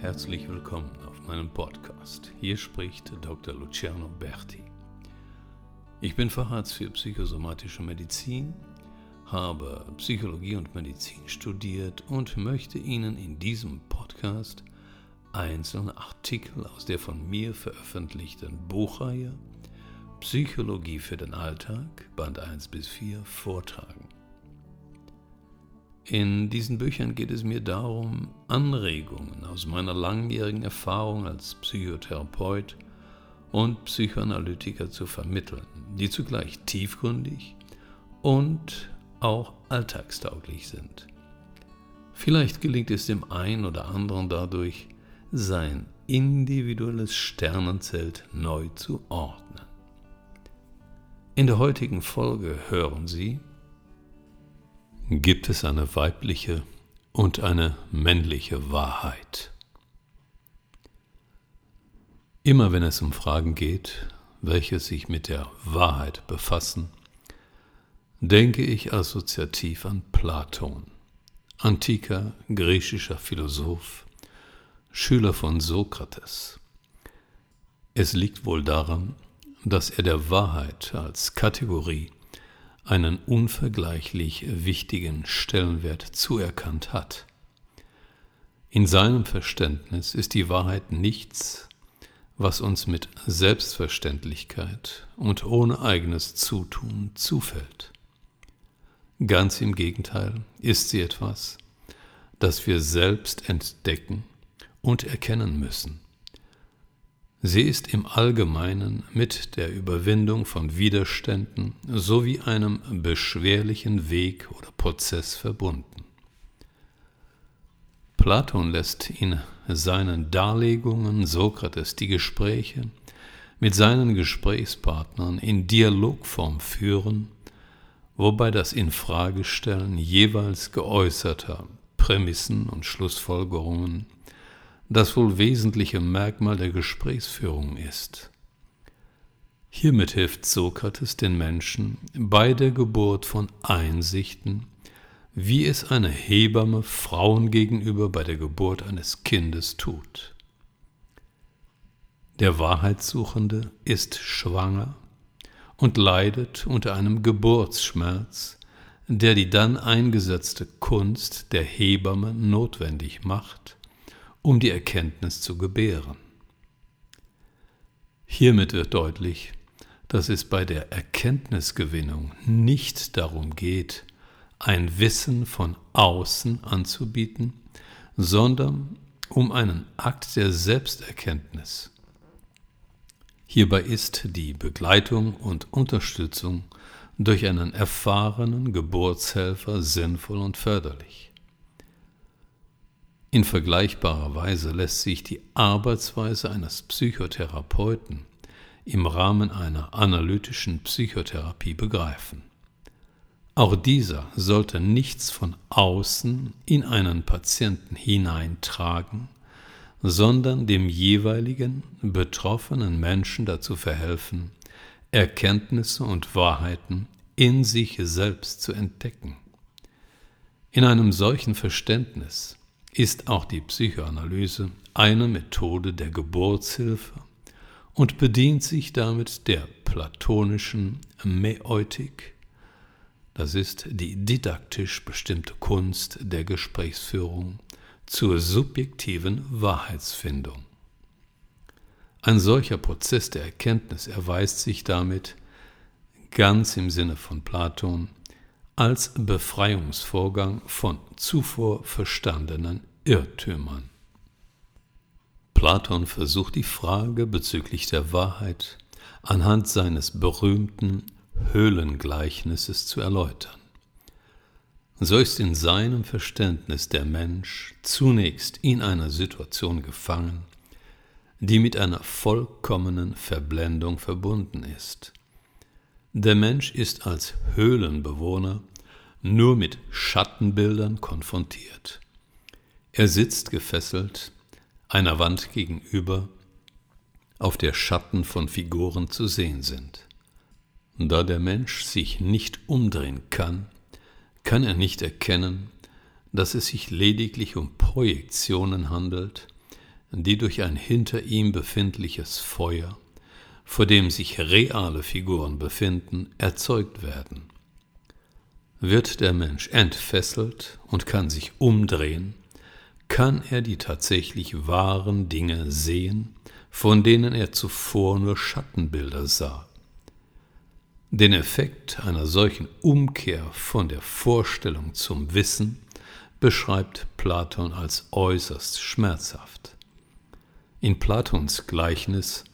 herzlich willkommen auf meinem Podcast. Hier spricht Dr. Luciano Berti. Ich bin Facharzt für psychosomatische Medizin, habe Psychologie und Medizin studiert und möchte Ihnen in diesem Podcast einzelne Artikel aus der von mir veröffentlichten Buchreihe Psychologie für den Alltag, Band 1 bis 4, vortragen. In diesen Büchern geht es mir darum, Anregungen aus meiner langjährigen Erfahrung als Psychotherapeut und Psychoanalytiker zu vermitteln, die zugleich tiefgründig und auch alltagstauglich sind. Vielleicht gelingt es dem einen oder anderen dadurch, sein individuelles Sternenzelt neu zu ordnen. In der heutigen Folge hören Sie, gibt es eine weibliche und eine männliche Wahrheit. Immer wenn es um Fragen geht, welche sich mit der Wahrheit befassen, denke ich assoziativ an Platon, antiker griechischer Philosoph, Schüler von Sokrates. Es liegt wohl daran, dass er der Wahrheit als Kategorie einen unvergleichlich wichtigen Stellenwert zuerkannt hat. In seinem Verständnis ist die Wahrheit nichts, was uns mit Selbstverständlichkeit und ohne eigenes Zutun zufällt. Ganz im Gegenteil ist sie etwas, das wir selbst entdecken und erkennen müssen. Sie ist im Allgemeinen mit der Überwindung von Widerständen sowie einem beschwerlichen Weg oder Prozess verbunden. Platon lässt in seinen Darlegungen Sokrates die Gespräche mit seinen Gesprächspartnern in Dialogform führen, wobei das Infragestellen jeweils geäußerter Prämissen und Schlussfolgerungen das wohl wesentliche Merkmal der Gesprächsführung ist. Hiermit hilft Sokrates den Menschen bei der Geburt von Einsichten, wie es eine Hebamme Frauen gegenüber bei der Geburt eines Kindes tut. Der Wahrheitssuchende ist schwanger und leidet unter einem Geburtsschmerz, der die dann eingesetzte Kunst der Hebamme notwendig macht, um die Erkenntnis zu gebären. Hiermit wird deutlich, dass es bei der Erkenntnisgewinnung nicht darum geht, ein Wissen von außen anzubieten, sondern um einen Akt der Selbsterkenntnis. Hierbei ist die Begleitung und Unterstützung durch einen erfahrenen Geburtshelfer sinnvoll und förderlich. In vergleichbarer Weise lässt sich die Arbeitsweise eines Psychotherapeuten im Rahmen einer analytischen Psychotherapie begreifen. Auch dieser sollte nichts von außen in einen Patienten hineintragen, sondern dem jeweiligen betroffenen Menschen dazu verhelfen, Erkenntnisse und Wahrheiten in sich selbst zu entdecken. In einem solchen Verständnis ist auch die Psychoanalyse eine Methode der Geburtshilfe und bedient sich damit der platonischen Mäeutik, das ist die didaktisch bestimmte Kunst der Gesprächsführung zur subjektiven Wahrheitsfindung. Ein solcher Prozess der Erkenntnis erweist sich damit, ganz im Sinne von Platon, als Befreiungsvorgang von zuvor verstandenen Irrtümern. Platon versucht die Frage bezüglich der Wahrheit anhand seines berühmten Höhlengleichnisses zu erläutern. So ist in seinem Verständnis der Mensch zunächst in einer Situation gefangen, die mit einer vollkommenen Verblendung verbunden ist. Der Mensch ist als Höhlenbewohner nur mit Schattenbildern konfrontiert. Er sitzt gefesselt einer Wand gegenüber, auf der Schatten von Figuren zu sehen sind. Da der Mensch sich nicht umdrehen kann, kann er nicht erkennen, dass es sich lediglich um Projektionen handelt, die durch ein hinter ihm befindliches Feuer, vor dem sich reale Figuren befinden, erzeugt werden. Wird der Mensch entfesselt und kann sich umdrehen, kann er die tatsächlich wahren Dinge sehen, von denen er zuvor nur Schattenbilder sah. Den Effekt einer solchen Umkehr von der Vorstellung zum Wissen beschreibt Platon als äußerst schmerzhaft. In Platons Gleichnis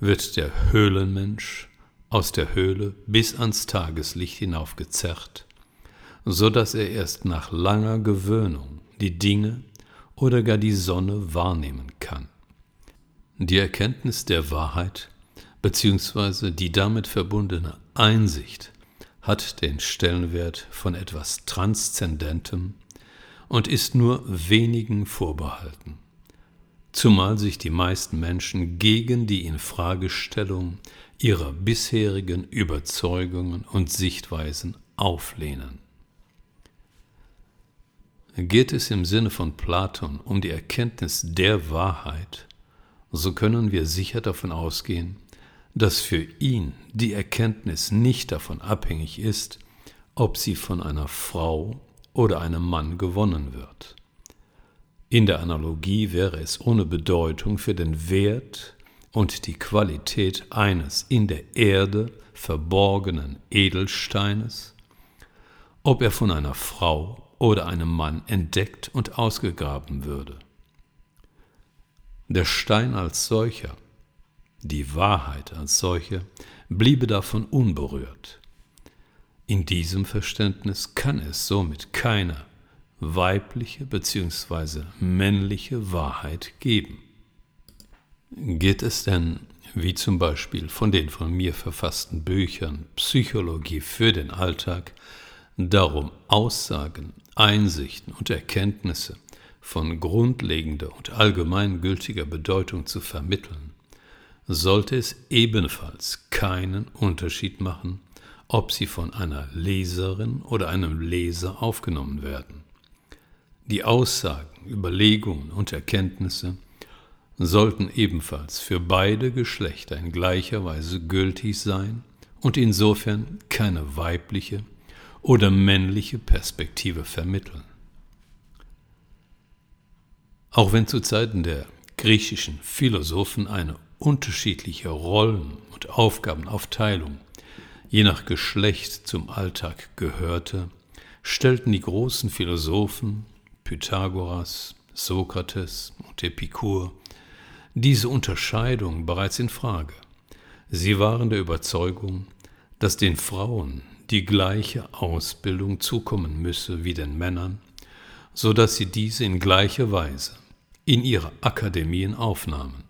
wird der Höhlenmensch aus der Höhle bis ans Tageslicht hinaufgezerrt, so dass er erst nach langer Gewöhnung die Dinge oder gar die Sonne wahrnehmen kann. Die Erkenntnis der Wahrheit bzw. die damit verbundene Einsicht hat den Stellenwert von etwas Transzendentem und ist nur wenigen vorbehalten, zumal sich die meisten Menschen gegen die Infragestellung ihrer bisherigen Überzeugungen und Sichtweisen auflehnen. Geht es im Sinne von Platon um die Erkenntnis der Wahrheit, so können wir sicher davon ausgehen, dass für ihn die Erkenntnis nicht davon abhängig ist, ob sie von einer Frau oder einem Mann gewonnen wird. In der Analogie wäre es ohne Bedeutung für den Wert und die Qualität eines in der Erde verborgenen Edelsteines, ob er von einer Frau oder einem Mann entdeckt und ausgegraben würde. Der Stein als solcher die Wahrheit als solche bliebe davon unberührt. In diesem Verständnis kann es somit keine weibliche bzw. männliche Wahrheit geben. Geht es denn, wie zum Beispiel von den von mir verfassten Büchern Psychologie für den Alltag, darum, Aussagen, Einsichten und Erkenntnisse von grundlegender und allgemeingültiger Bedeutung zu vermitteln, sollte es ebenfalls keinen Unterschied machen, ob sie von einer Leserin oder einem Leser aufgenommen werden. Die Aussagen, Überlegungen und Erkenntnisse sollten ebenfalls für beide Geschlechter in gleicher Weise gültig sein und insofern keine weibliche oder männliche Perspektive vermitteln. Auch wenn zu Zeiten der griechischen Philosophen eine unterschiedliche Rollen und Aufgabenaufteilung je nach Geschlecht zum Alltag gehörte, stellten die großen Philosophen Pythagoras, Sokrates und Epikur diese Unterscheidung bereits in Frage. Sie waren der Überzeugung, dass den Frauen die gleiche Ausbildung zukommen müsse wie den Männern, so dass sie diese in gleicher Weise in ihre Akademien aufnahmen.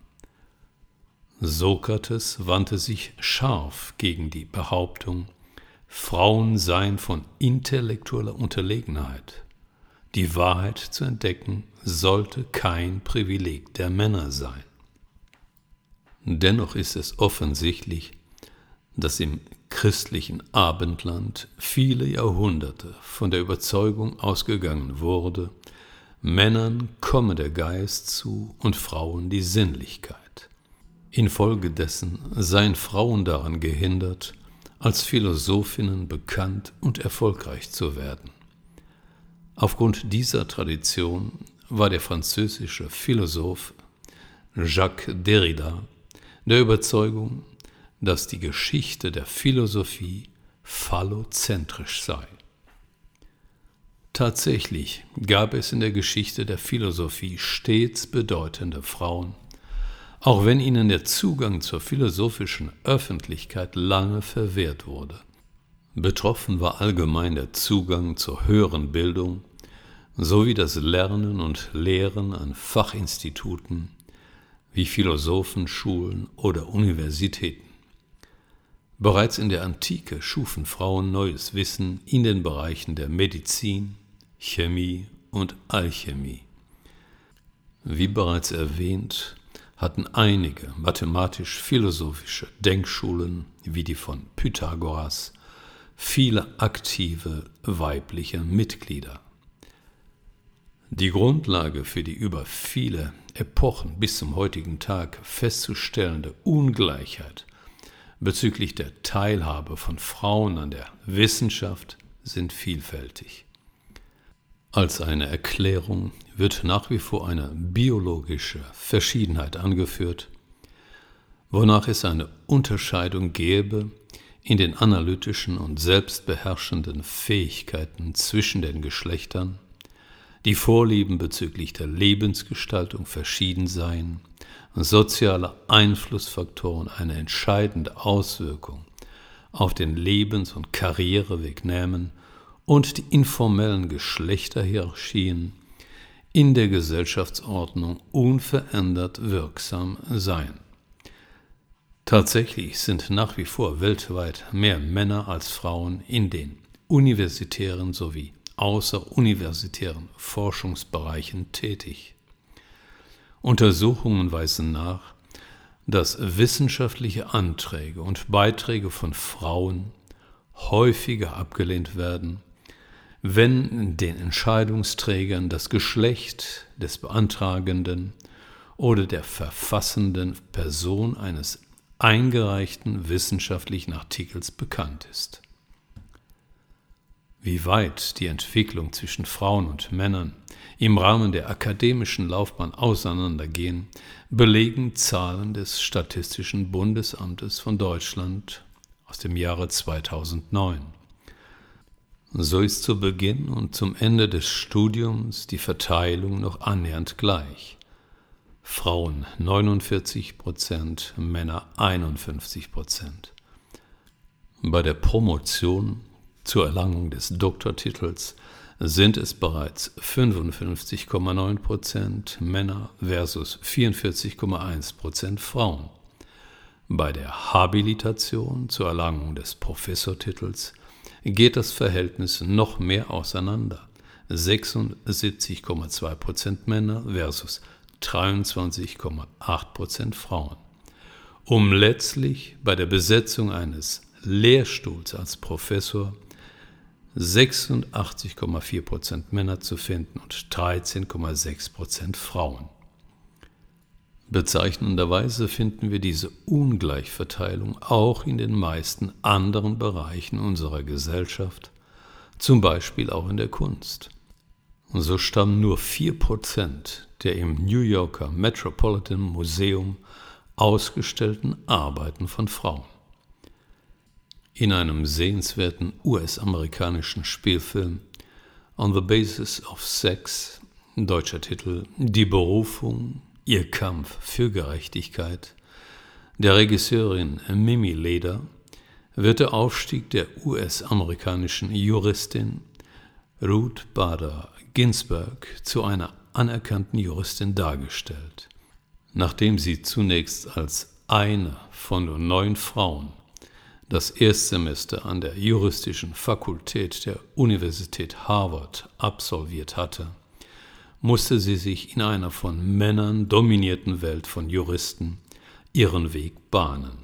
Sokrates wandte sich scharf gegen die Behauptung, Frauen seien von intellektueller Unterlegenheit. Die Wahrheit zu entdecken sollte kein Privileg der Männer sein. Dennoch ist es offensichtlich, dass im christlichen Abendland viele Jahrhunderte von der Überzeugung ausgegangen wurde, Männern komme der Geist zu und Frauen die Sinnlichkeit. Infolgedessen seien Frauen daran gehindert, als Philosophinnen bekannt und erfolgreich zu werden. Aufgrund dieser Tradition war der französische Philosoph Jacques Derrida der Überzeugung, dass die Geschichte der Philosophie phallozentrisch sei. Tatsächlich gab es in der Geschichte der Philosophie stets bedeutende Frauen, auch wenn ihnen der Zugang zur philosophischen Öffentlichkeit lange verwehrt wurde. Betroffen war allgemein der Zugang zur höheren Bildung sowie das Lernen und Lehren an Fachinstituten wie Philosophenschulen oder Universitäten. Bereits in der Antike schufen Frauen neues Wissen in den Bereichen der Medizin, Chemie und Alchemie. Wie bereits erwähnt, hatten einige mathematisch-philosophische Denkschulen wie die von Pythagoras viele aktive weibliche Mitglieder. Die Grundlage für die über viele Epochen bis zum heutigen Tag festzustellende Ungleichheit bezüglich der Teilhabe von Frauen an der Wissenschaft sind vielfältig. Als eine Erklärung wird nach wie vor eine biologische Verschiedenheit angeführt, wonach es eine Unterscheidung gäbe in den analytischen und selbstbeherrschenden Fähigkeiten zwischen den Geschlechtern, die Vorlieben bezüglich der Lebensgestaltung verschieden seien, soziale Einflussfaktoren eine entscheidende Auswirkung auf den Lebens- und Karriereweg nehmen und die informellen Geschlechterhierarchien in der Gesellschaftsordnung unverändert wirksam seien. Tatsächlich sind nach wie vor weltweit mehr Männer als Frauen in den universitären sowie außeruniversitären Forschungsbereichen tätig. Untersuchungen weisen nach, dass wissenschaftliche Anträge und Beiträge von Frauen häufiger abgelehnt werden, wenn den Entscheidungsträgern das Geschlecht des Beantragenden oder der verfassenden Person eines eingereichten wissenschaftlichen Artikels bekannt ist. Wie weit die Entwicklung zwischen Frauen und Männern im Rahmen der akademischen Laufbahn auseinandergehen, belegen Zahlen des Statistischen Bundesamtes von Deutschland aus dem Jahre 2009. So ist zu Beginn und zum Ende des Studiums die Verteilung noch annähernd gleich. Frauen 49 Prozent, Männer 51 Prozent. Bei der Promotion zur Erlangung des Doktortitels sind es bereits 55,9 Prozent Männer versus 44,1 Prozent Frauen. Bei der Habilitation zur Erlangung des Professortitels geht das Verhältnis noch mehr auseinander. 76,2 Prozent Männer versus 23,8% Frauen, um letztlich bei der Besetzung eines Lehrstuhls als Professor 86,4% Männer zu finden und 13,6% Frauen. Bezeichnenderweise finden wir diese Ungleichverteilung auch in den meisten anderen Bereichen unserer Gesellschaft, zum Beispiel auch in der Kunst. So stammen nur 4% der im New Yorker Metropolitan Museum ausgestellten Arbeiten von Frauen. In einem sehenswerten US-amerikanischen Spielfilm On the Basis of Sex, deutscher Titel Die Berufung, ihr Kampf für Gerechtigkeit, der Regisseurin Mimi Leder, wird der Aufstieg der US-amerikanischen Juristin Ruth Bader Ginsburg zu einer anerkannten Juristin dargestellt. Nachdem sie zunächst als eine von nur neun Frauen das Erstsemester an der juristischen Fakultät der Universität Harvard absolviert hatte, musste sie sich in einer von Männern dominierten Welt von Juristen ihren Weg bahnen.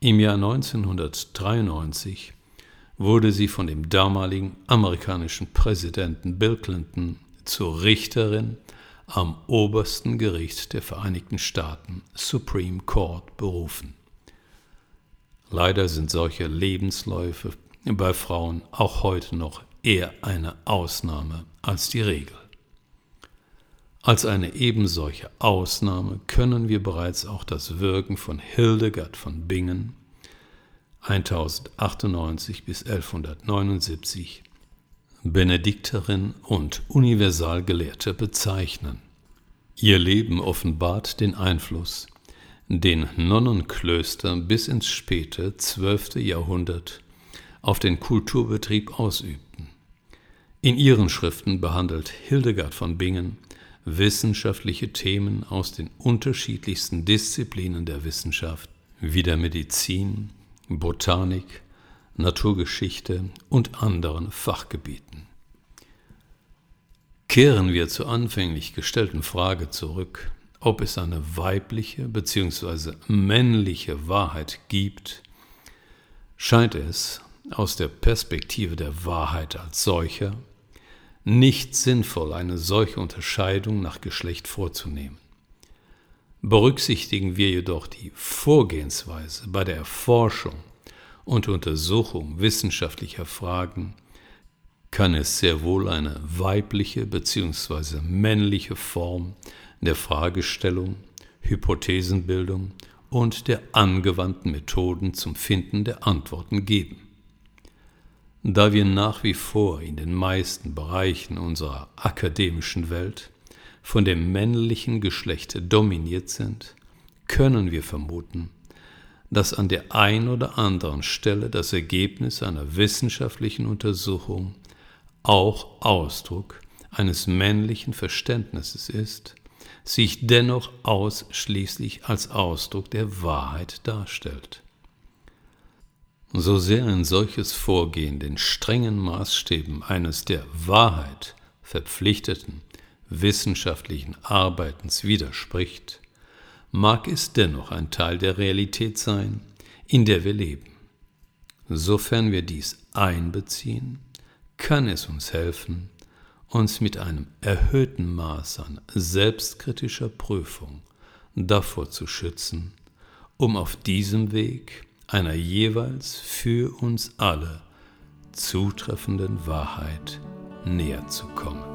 Im Jahr 1993 wurde sie von dem damaligen amerikanischen Präsidenten Bill Clinton zur Richterin am obersten Gericht der Vereinigten Staaten, Supreme Court, berufen. Leider sind solche Lebensläufe bei Frauen auch heute noch eher eine Ausnahme als die Regel. Als eine ebensolche Ausnahme können wir bereits auch das Wirken von Hildegard von Bingen 1098 bis 1179 Benedikterin und Universalgelehrte bezeichnen. Ihr Leben offenbart den Einfluss, den Nonnenklöster bis ins späte 12. Jahrhundert auf den Kulturbetrieb ausübten. In ihren Schriften behandelt Hildegard von Bingen wissenschaftliche Themen aus den unterschiedlichsten Disziplinen der Wissenschaft wie der Medizin, Botanik, Naturgeschichte und anderen Fachgebieten. Kehren wir zur anfänglich gestellten Frage zurück, ob es eine weibliche bzw. männliche Wahrheit gibt, scheint es aus der Perspektive der Wahrheit als solcher nicht sinnvoll, eine solche Unterscheidung nach Geschlecht vorzunehmen. Berücksichtigen wir jedoch die Vorgehensweise bei der Erforschung und Untersuchung wissenschaftlicher Fragen, kann es sehr wohl eine weibliche bzw. männliche Form der Fragestellung, Hypothesenbildung und der angewandten Methoden zum Finden der Antworten geben. Da wir nach wie vor in den meisten Bereichen unserer akademischen Welt von dem männlichen Geschlecht dominiert sind, können wir vermuten, dass an der ein oder anderen Stelle das Ergebnis einer wissenschaftlichen Untersuchung auch Ausdruck eines männlichen Verständnisses ist, sich dennoch ausschließlich als Ausdruck der Wahrheit darstellt. So sehr ein solches Vorgehen den strengen Maßstäben eines der Wahrheit verpflichteten wissenschaftlichen Arbeitens widerspricht, mag es dennoch ein Teil der Realität sein, in der wir leben. Sofern wir dies einbeziehen, kann es uns helfen, uns mit einem erhöhten Maß an selbstkritischer Prüfung davor zu schützen, um auf diesem Weg einer jeweils für uns alle zutreffenden Wahrheit näher zu kommen.